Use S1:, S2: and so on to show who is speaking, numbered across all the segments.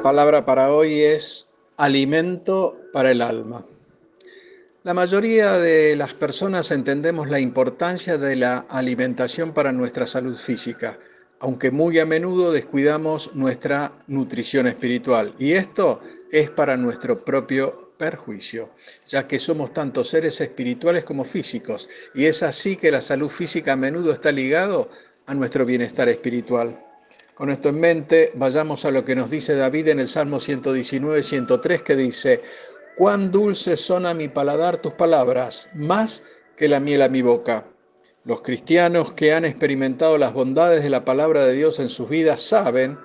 S1: La palabra para hoy es alimento para el alma. La mayoría de las personas entendemos la importancia de la alimentación para nuestra salud física, aunque muy a menudo descuidamos nuestra nutrición espiritual. Y esto es para nuestro propio perjuicio, ya que somos tanto seres espirituales como físicos, y es así que la salud física a menudo está ligado a nuestro bienestar espiritual. Con esto en mente, vayamos a lo que nos dice David en el Salmo 119, 103, que dice, cuán dulces son a mi paladar tus palabras, más que la miel a mi boca. Los cristianos que han experimentado las bondades de la palabra de Dios en sus vidas saben,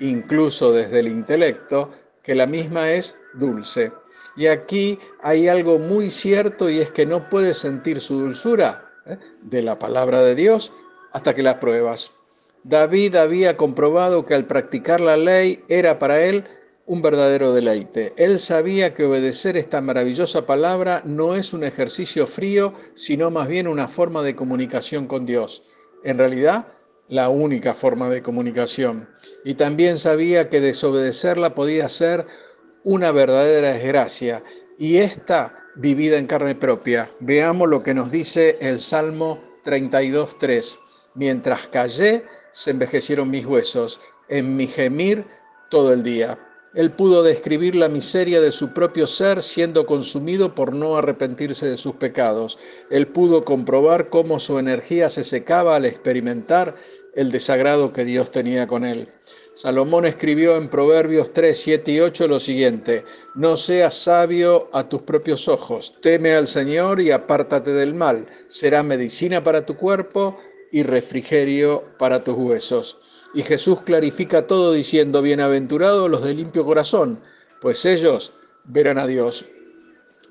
S1: incluso desde el intelecto, que la misma es dulce. Y aquí hay algo muy cierto y es que no puedes sentir su dulzura ¿eh? de la palabra de Dios hasta que la pruebas. David había comprobado que al practicar la ley era para él un verdadero deleite. Él sabía que obedecer esta maravillosa palabra no es un ejercicio frío, sino más bien una forma de comunicación con Dios. En realidad, la única forma de comunicación. Y también sabía que desobedecerla podía ser una verdadera desgracia, y esta vivida en carne propia. Veamos lo que nos dice el Salmo 32.3. Mientras callé, se envejecieron mis huesos, en mi gemir todo el día. Él pudo describir la miseria de su propio ser siendo consumido por no arrepentirse de sus pecados. Él pudo comprobar cómo su energía se secaba al experimentar el desagrado que Dios tenía con él. Salomón escribió en Proverbios 3, 7 y 8 lo siguiente, No seas sabio a tus propios ojos, teme al Señor y apártate del mal, será medicina para tu cuerpo y refrigerio para tus huesos. Y Jesús clarifica todo diciendo, bienaventurados los de limpio corazón, pues ellos verán a Dios.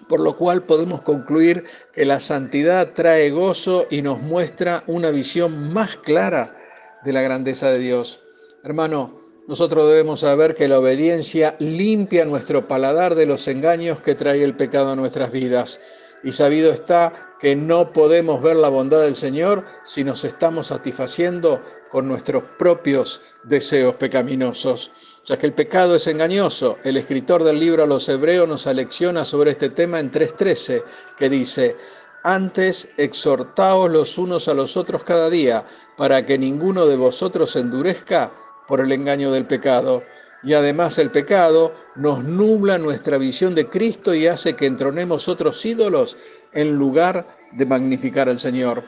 S1: Por lo cual podemos concluir que la santidad trae gozo y nos muestra una visión más clara de la grandeza de Dios. Hermano, nosotros debemos saber que la obediencia limpia nuestro paladar de los engaños que trae el pecado a nuestras vidas. Y sabido está que no podemos ver la bondad del Señor si nos estamos satisfaciendo con nuestros propios deseos pecaminosos. Ya que el pecado es engañoso, el escritor del libro a los hebreos nos alecciona sobre este tema en 3.13, que dice, antes exhortaos los unos a los otros cada día, para que ninguno de vosotros endurezca por el engaño del pecado. Y además el pecado nos nubla nuestra visión de Cristo y hace que entronemos otros ídolos en lugar de magnificar al Señor.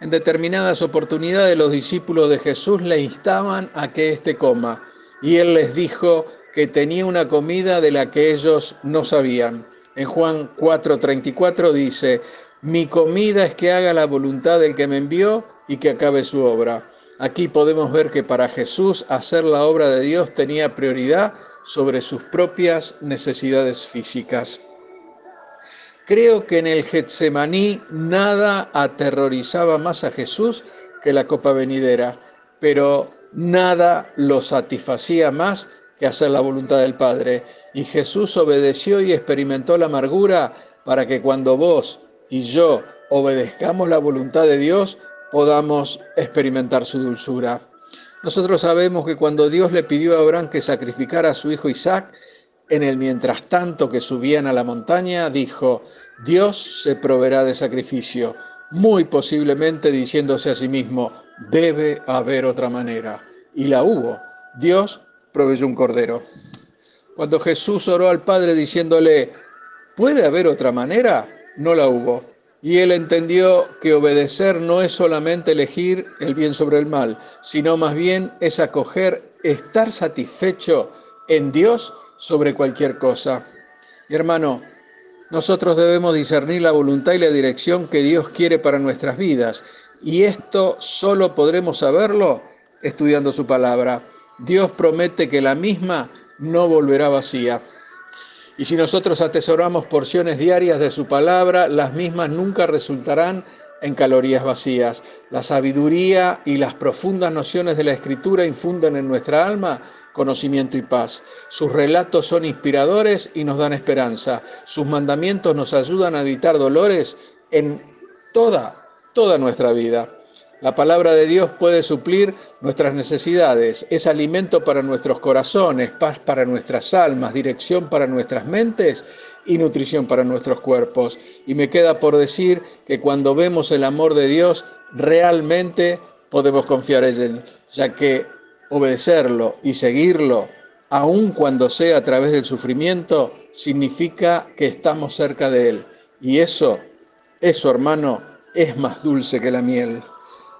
S1: En determinadas oportunidades los discípulos de Jesús le instaban a que éste coma, y él les dijo que tenía una comida de la que ellos no sabían. En Juan 4:34 dice, mi comida es que haga la voluntad del que me envió y que acabe su obra. Aquí podemos ver que para Jesús hacer la obra de Dios tenía prioridad sobre sus propias necesidades físicas. Creo que en el Getsemaní nada aterrorizaba más a Jesús que la copa venidera, pero nada lo satisfacía más que hacer la voluntad del Padre. Y Jesús obedeció y experimentó la amargura para que cuando vos y yo obedezcamos la voluntad de Dios, podamos experimentar su dulzura. Nosotros sabemos que cuando Dios le pidió a Abraham que sacrificara a su hijo Isaac, en el mientras tanto que subían a la montaña, dijo, Dios se proveerá de sacrificio, muy posiblemente diciéndose a sí mismo, debe haber otra manera. Y la hubo. Dios proveyó un cordero. Cuando Jesús oró al Padre diciéndole, ¿puede haber otra manera? No la hubo. Y él entendió que obedecer no es solamente elegir el bien sobre el mal, sino más bien es acoger, estar satisfecho en Dios sobre cualquier cosa. Y hermano, nosotros debemos discernir la voluntad y la dirección que Dios quiere para nuestras vidas. Y esto solo podremos saberlo estudiando su palabra. Dios promete que la misma no volverá vacía. Y si nosotros atesoramos porciones diarias de su palabra, las mismas nunca resultarán en calorías vacías. La sabiduría y las profundas nociones de la escritura infunden en nuestra alma conocimiento y paz. Sus relatos son inspiradores y nos dan esperanza. Sus mandamientos nos ayudan a evitar dolores en toda, toda nuestra vida. La palabra de Dios puede suplir nuestras necesidades, es alimento para nuestros corazones, paz para nuestras almas, dirección para nuestras mentes y nutrición para nuestros cuerpos. Y me queda por decir que cuando vemos el amor de Dios, realmente podemos confiar en Él, ya que obedecerlo y seguirlo, aun cuando sea a través del sufrimiento, significa que estamos cerca de Él. Y eso, eso hermano, es más dulce que la miel.